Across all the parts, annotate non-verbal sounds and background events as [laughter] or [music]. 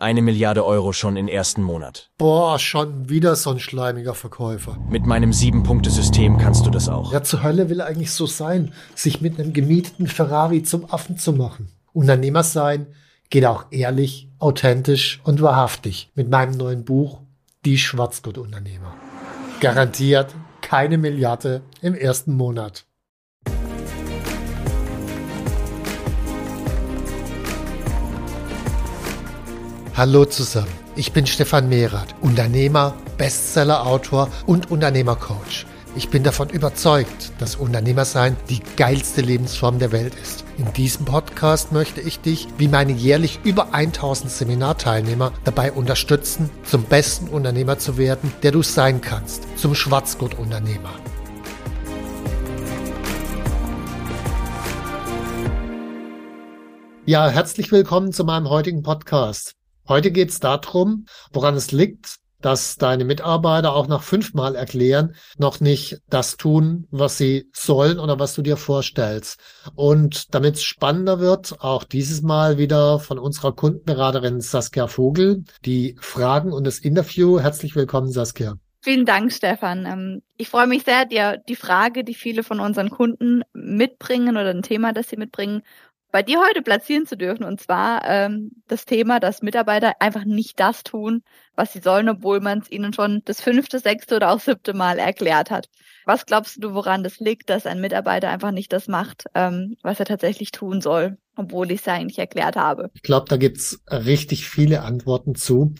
Eine Milliarde Euro schon im ersten Monat. Boah, schon wieder so ein schleimiger Verkäufer. Mit meinem Sieben-Punkte-System kannst du das auch. Ja, zur Hölle will eigentlich so sein, sich mit einem gemieteten Ferrari zum Affen zu machen. Unternehmer sein geht auch ehrlich, authentisch und wahrhaftig mit meinem neuen Buch Die Schwarzgurt-Unternehmer. Garantiert keine Milliarde im ersten Monat. Hallo zusammen, ich bin Stefan Mehrath, Unternehmer, Bestseller-Autor und Unternehmercoach. Ich bin davon überzeugt, dass Unternehmersein die geilste Lebensform der Welt ist. In diesem Podcast möchte ich dich, wie meine jährlich über 1000 Seminarteilnehmer, dabei unterstützen, zum besten Unternehmer zu werden, der du sein kannst, zum Schwarzgurt-Unternehmer. Ja, herzlich willkommen zu meinem heutigen Podcast. Heute geht es darum, woran es liegt, dass deine Mitarbeiter auch nach fünfmal erklären, noch nicht das tun, was sie sollen oder was du dir vorstellst. Und damit es spannender wird, auch dieses Mal wieder von unserer Kundenberaterin Saskia Vogel, die Fragen und das Interview. Herzlich willkommen, Saskia. Vielen Dank, Stefan. Ähm, ich freue mich sehr, dir die Frage, die viele von unseren Kunden mitbringen oder ein Thema, das sie mitbringen, bei dir heute platzieren zu dürfen. Und zwar ähm, das Thema, dass Mitarbeiter einfach nicht das tun, was sie sollen, obwohl man es ihnen schon das fünfte, sechste oder auch siebte Mal erklärt hat. Was glaubst du, woran das liegt, dass ein Mitarbeiter einfach nicht das macht, ähm, was er tatsächlich tun soll, obwohl ich es eigentlich erklärt habe? Ich glaube, da gibt's richtig viele Antworten zu.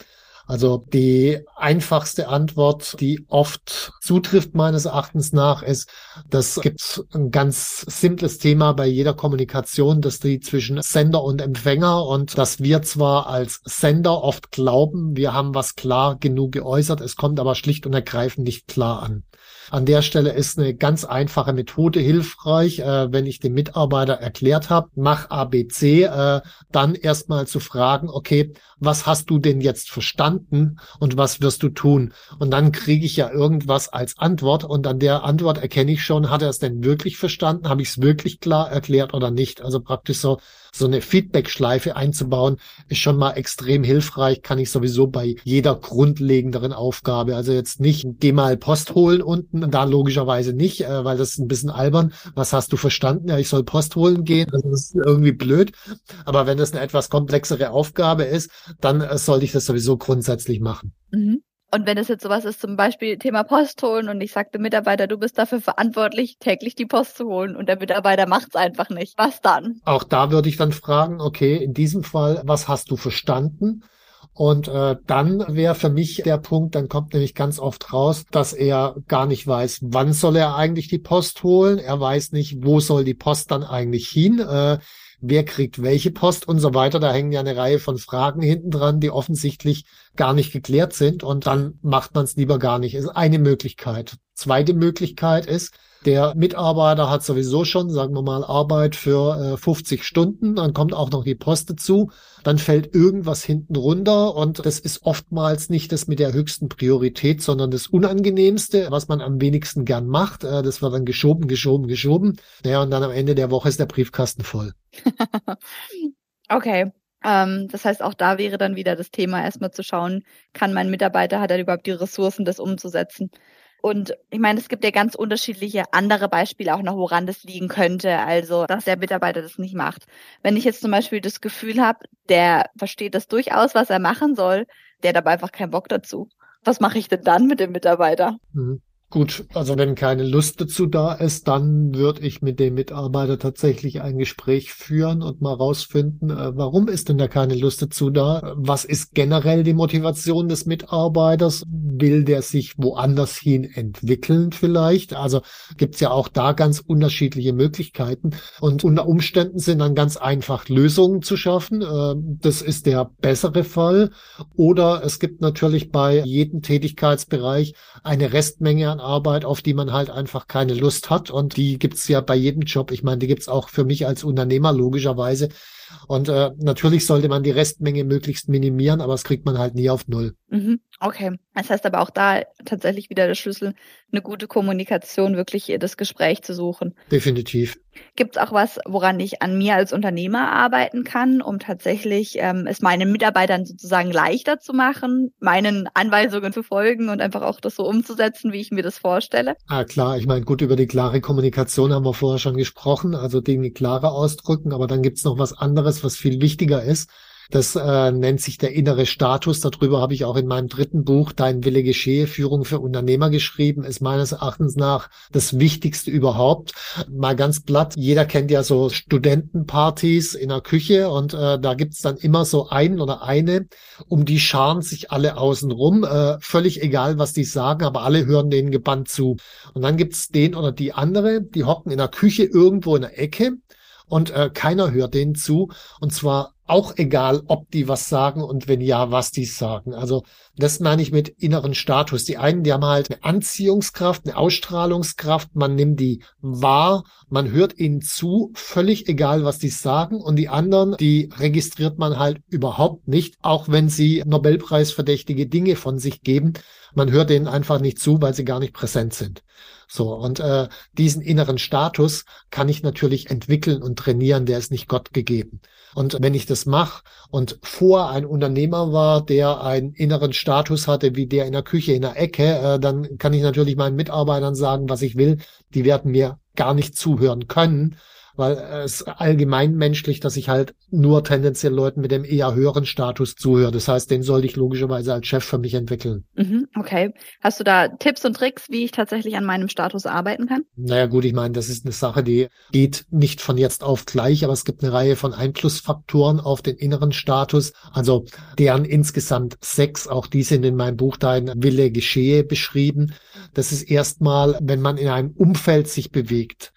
Also die einfachste Antwort, die oft zutrifft meines Erachtens nach, ist, das gibt ein ganz simples Thema bei jeder Kommunikation, dass die zwischen Sender und Empfänger und dass wir zwar als Sender oft glauben, wir haben was klar genug geäußert, es kommt aber schlicht und ergreifend nicht klar an. An der Stelle ist eine ganz einfache Methode hilfreich, äh, wenn ich dem Mitarbeiter erklärt habe, mach ABC, äh, dann erstmal zu fragen, okay, was hast du denn jetzt verstanden und was wirst du tun? Und dann kriege ich ja irgendwas als Antwort und an der Antwort erkenne ich schon, hat er es denn wirklich verstanden? Habe ich es wirklich klar erklärt oder nicht? Also praktisch so so eine Feedback-Schleife einzubauen, ist schon mal extrem hilfreich, kann ich sowieso bei jeder grundlegenderen Aufgabe. Also jetzt nicht, geh mal Post holen unten, da logischerweise nicht, äh, weil das ist ein bisschen albern. Was hast du verstanden? Ja, ich soll Post holen gehen. Also das ist irgendwie blöd. Aber wenn das eine etwas komplexere Aufgabe ist, dann äh, sollte ich das sowieso grundsätzlich machen. Mhm. Und wenn es jetzt sowas ist, zum Beispiel Thema Post holen und ich sage dem Mitarbeiter, du bist dafür verantwortlich, täglich die Post zu holen und der Mitarbeiter macht es einfach nicht. Was dann? Auch da würde ich dann fragen, okay, in diesem Fall, was hast du verstanden? Und äh, dann wäre für mich der Punkt, dann kommt nämlich ganz oft raus, dass er gar nicht weiß, wann soll er eigentlich die Post holen. Er weiß nicht, wo soll die Post dann eigentlich hin. Äh, wer kriegt welche Post und so weiter. Da hängen ja eine Reihe von Fragen hinten dran, die offensichtlich gar nicht geklärt sind und dann macht man es lieber gar nicht. Ist eine Möglichkeit. Zweite Möglichkeit ist, der Mitarbeiter hat sowieso schon, sagen wir mal, Arbeit für äh, 50 Stunden, dann kommt auch noch die Post dazu, dann fällt irgendwas hinten runter und das ist oftmals nicht das mit der höchsten Priorität, sondern das Unangenehmste, was man am wenigsten gern macht. Äh, das wird dann geschoben, geschoben, geschoben. Naja, und dann am Ende der Woche ist der Briefkasten voll. [laughs] okay. Ähm, das heißt, auch da wäre dann wieder das Thema, erstmal zu schauen, kann mein Mitarbeiter, hat er überhaupt die Ressourcen, das umzusetzen? Und ich meine, es gibt ja ganz unterschiedliche andere Beispiele auch noch, woran das liegen könnte. Also, dass der Mitarbeiter das nicht macht. Wenn ich jetzt zum Beispiel das Gefühl habe, der versteht das durchaus, was er machen soll, der hat aber einfach keinen Bock dazu. Was mache ich denn dann mit dem Mitarbeiter? Mhm. Gut, also wenn keine Lust dazu da ist, dann würde ich mit dem Mitarbeiter tatsächlich ein Gespräch führen und mal rausfinden, äh, warum ist denn da keine Lust dazu da? Was ist generell die Motivation des Mitarbeiters? Will der sich woanders hin entwickeln vielleicht? Also gibt's ja auch da ganz unterschiedliche Möglichkeiten. Und unter Umständen sind dann ganz einfach Lösungen zu schaffen. Äh, das ist der bessere Fall. Oder es gibt natürlich bei jedem Tätigkeitsbereich eine Restmenge an Arbeit, auf die man halt einfach keine Lust hat. Und die gibt's ja bei jedem Job. Ich meine, die gibt's auch für mich als Unternehmer logischerweise. Und äh, natürlich sollte man die Restmenge möglichst minimieren, aber das kriegt man halt nie auf Null. Mhm. Okay. Das heißt aber auch da tatsächlich wieder der Schlüssel, eine gute Kommunikation, wirklich das Gespräch zu suchen. Definitiv. Gibt es auch was, woran ich an mir als Unternehmer arbeiten kann, um tatsächlich ähm, es meinen Mitarbeitern sozusagen leichter zu machen, meinen Anweisungen zu folgen und einfach auch das so umzusetzen, wie ich mir das vorstelle? Ah, klar. Ich meine, gut, über die klare Kommunikation haben wir vorher schon gesprochen, also Dinge klarer ausdrücken, aber dann gibt's noch was anderes, was viel wichtiger ist. Das äh, nennt sich der innere Status. Darüber habe ich auch in meinem dritten Buch Dein Wille geschehe, Führung für Unternehmer geschrieben, ist meines Erachtens nach das Wichtigste überhaupt. Mal ganz platt, jeder kennt ja so Studentenpartys in der Küche und äh, da gibt's dann immer so einen oder eine, um die scharen sich alle außen rum, äh, völlig egal, was die sagen, aber alle hören denen gebannt zu. Und dann gibt's den oder die andere, die hocken in der Küche irgendwo in der Ecke und äh, keiner hört denen zu. Und zwar auch egal, ob die was sagen und wenn ja, was die sagen. Also das meine ich mit inneren Status. Die einen, die haben halt eine Anziehungskraft, eine Ausstrahlungskraft, man nimmt die wahr, man hört ihnen zu, völlig egal, was die sagen. Und die anderen, die registriert man halt überhaupt nicht, auch wenn sie Nobelpreisverdächtige Dinge von sich geben. Man hört denen einfach nicht zu, weil sie gar nicht präsent sind. So, und äh, diesen inneren Status kann ich natürlich entwickeln und trainieren, der ist nicht Gott gegeben. Und wenn ich das mache und vor ein Unternehmer war, der einen inneren Status hatte, wie der in der Küche, in der Ecke, äh, dann kann ich natürlich meinen Mitarbeitern sagen, was ich will. Die werden mir gar nicht zuhören können, weil es allgemein menschlich, dass ich halt nur tendenziell Leuten mit dem eher höheren Status zuhöre. Das heißt, den sollte ich logischerweise als Chef für mich entwickeln. Mhm, okay. Hast du da Tipps und Tricks, wie ich tatsächlich an meinem Status arbeiten kann? Naja gut, ich meine, das ist eine Sache, die geht nicht von jetzt auf gleich, aber es gibt eine Reihe von Einflussfaktoren auf den inneren Status, also deren insgesamt sechs, auch die sind in meinem Buch Dein Wille geschehe beschrieben. Das ist erstmal, wenn man in einem Umfeld sich bewegt,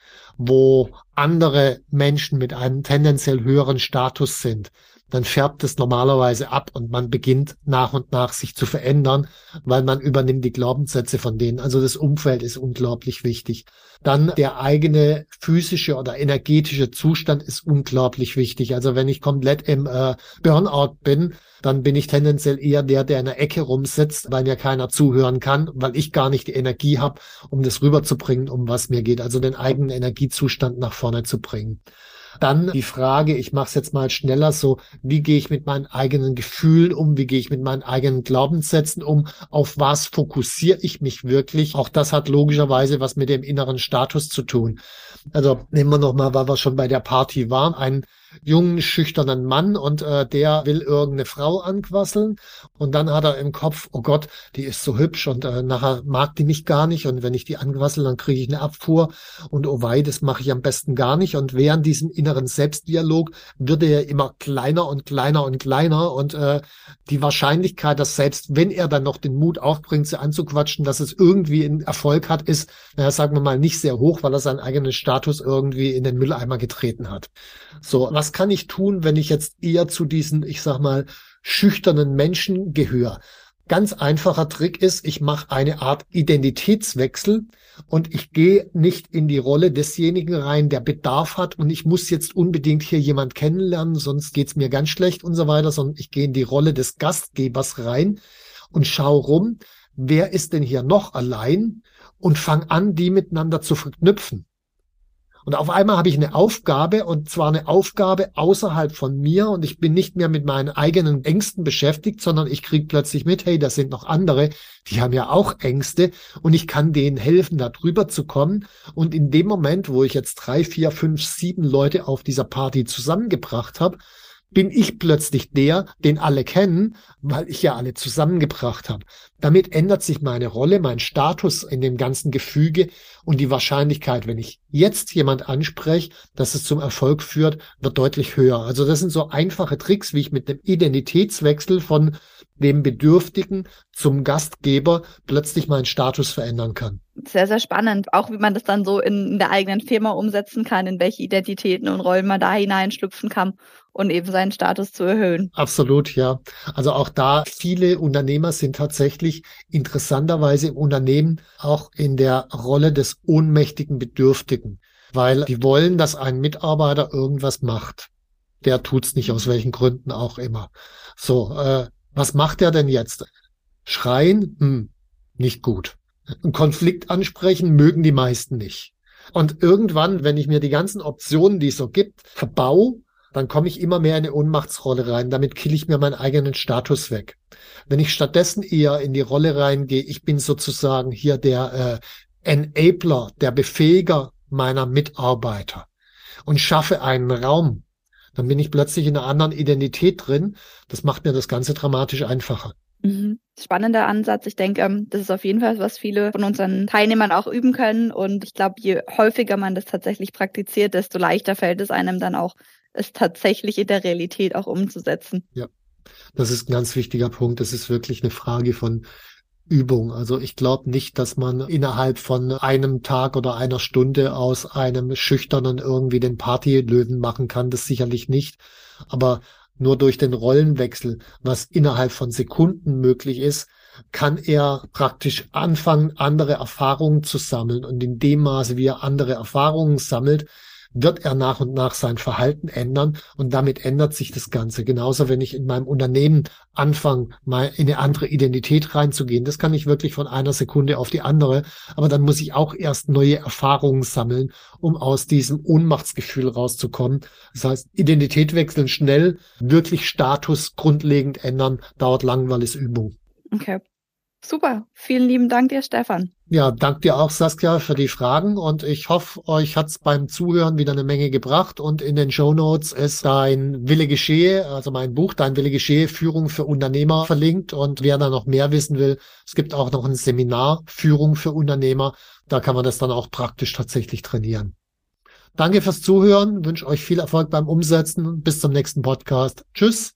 wo andere Menschen mit einem tendenziell höheren Status sind, dann färbt es normalerweise ab und man beginnt nach und nach sich zu verändern, weil man übernimmt die Glaubenssätze von denen. Also das Umfeld ist unglaublich wichtig. Dann der eigene physische oder energetische Zustand ist unglaublich wichtig. Also wenn ich komplett im äh, Burnout bin, dann bin ich tendenziell eher der, der in der Ecke rumsitzt, weil mir keiner zuhören kann, weil ich gar nicht die Energie habe, um das rüberzubringen, um was mir geht. Also den eigenen Energiezustand nach vorne zu bringen. Dann die Frage, ich mache es jetzt mal schneller so, wie gehe ich mit meinen eigenen Gefühlen um, wie gehe ich mit meinen eigenen Glaubenssätzen um, auf was fokussiere ich mich wirklich. Auch das hat logischerweise was mit dem inneren Status zu tun. Also nehmen wir nochmal, weil wir schon bei der Party waren, ein jungen, schüchternen Mann und äh, der will irgendeine Frau anquasseln. Und dann hat er im Kopf, oh Gott, die ist so hübsch und äh, nachher mag die mich gar nicht. Und wenn ich die anquassel, dann kriege ich eine Abfuhr. Und oh wei, das mache ich am besten gar nicht. Und während diesem inneren Selbstdialog wird er immer kleiner und kleiner und kleiner. Und äh, die Wahrscheinlichkeit, dass selbst wenn er dann noch den Mut aufbringt, sie anzuquatschen, dass es irgendwie einen Erfolg hat, ist, naja, sagen wir mal, nicht sehr hoch, weil er seinen eigenen Status irgendwie in den Mülleimer getreten hat. So, was kann ich tun, wenn ich jetzt eher zu diesen, ich sag mal, schüchternen Menschen gehöre? Ganz einfacher Trick ist, ich mache eine Art Identitätswechsel und ich gehe nicht in die Rolle desjenigen rein, der Bedarf hat und ich muss jetzt unbedingt hier jemand kennenlernen, sonst geht's mir ganz schlecht und so weiter, sondern ich gehe in die Rolle des Gastgebers rein und schaue rum, wer ist denn hier noch allein und fang an, die miteinander zu verknüpfen. Und auf einmal habe ich eine Aufgabe und zwar eine Aufgabe außerhalb von mir und ich bin nicht mehr mit meinen eigenen Ängsten beschäftigt, sondern ich kriege plötzlich mit, hey, das sind noch andere, die haben ja auch Ängste und ich kann denen helfen, da drüber zu kommen. Und in dem Moment, wo ich jetzt drei, vier, fünf, sieben Leute auf dieser Party zusammengebracht habe, bin ich plötzlich der, den alle kennen, weil ich ja alle zusammengebracht habe. Damit ändert sich meine Rolle, mein Status in dem ganzen Gefüge und die Wahrscheinlichkeit, wenn ich jetzt jemand anspreche, dass es zum Erfolg führt, wird deutlich höher. Also das sind so einfache Tricks, wie ich mit einem Identitätswechsel von dem Bedürftigen zum Gastgeber plötzlich meinen Status verändern kann. Sehr, sehr spannend. Auch wie man das dann so in, der eigenen Firma umsetzen kann, in welche Identitäten und Rollen man da hineinschlüpfen kann und eben seinen Status zu erhöhen. Absolut, ja. Also auch da viele Unternehmer sind tatsächlich interessanterweise im Unternehmen auch in der Rolle des ohnmächtigen Bedürftigen, weil die wollen, dass ein Mitarbeiter irgendwas macht. Der tut's nicht aus welchen Gründen auch immer. So, äh, was macht er denn jetzt? Schreien? Hm, nicht gut. Einen Konflikt ansprechen mögen die meisten nicht. Und irgendwann, wenn ich mir die ganzen Optionen, die es so gibt, verbau, dann komme ich immer mehr in eine Ohnmachtsrolle rein. Damit kill ich mir meinen eigenen Status weg. Wenn ich stattdessen eher in die Rolle reingehe, ich bin sozusagen hier der äh, Enabler, der Befähiger meiner Mitarbeiter und schaffe einen Raum, dann bin ich plötzlich in einer anderen Identität drin. Das macht mir das Ganze dramatisch einfacher. Mhm. Spannender Ansatz. Ich denke, ähm, das ist auf jeden Fall, was viele von unseren Teilnehmern auch üben können. Und ich glaube, je häufiger man das tatsächlich praktiziert, desto leichter fällt es einem dann auch, es tatsächlich in der Realität auch umzusetzen. Ja, das ist ein ganz wichtiger Punkt. Das ist wirklich eine Frage von Übung. Also ich glaube nicht, dass man innerhalb von einem Tag oder einer Stunde aus einem Schüchternen irgendwie den Partylöwen machen kann. Das sicherlich nicht. Aber nur durch den Rollenwechsel, was innerhalb von Sekunden möglich ist, kann er praktisch anfangen, andere Erfahrungen zu sammeln. Und in dem Maße, wie er andere Erfahrungen sammelt, wird er nach und nach sein Verhalten ändern und damit ändert sich das Ganze. Genauso, wenn ich in meinem Unternehmen anfange, mal in eine andere Identität reinzugehen. Das kann ich wirklich von einer Sekunde auf die andere, aber dann muss ich auch erst neue Erfahrungen sammeln, um aus diesem Ohnmachtsgefühl rauszukommen. Das heißt, Identität wechseln schnell, wirklich Status grundlegend ändern, dauert lang, weil es Übung. Okay. Super. Vielen lieben Dank dir, Stefan. Ja, dank dir auch, Saskia, für die Fragen und ich hoffe, euch hat's beim Zuhören wieder eine Menge gebracht und in den Show Notes ist dein Wille geschehe, also mein Buch, dein Wille geschehe, Führung für Unternehmer verlinkt und wer da noch mehr wissen will, es gibt auch noch ein Seminar Führung für Unternehmer, da kann man das dann auch praktisch tatsächlich trainieren. Danke fürs Zuhören, wünsche euch viel Erfolg beim Umsetzen, bis zum nächsten Podcast. Tschüss.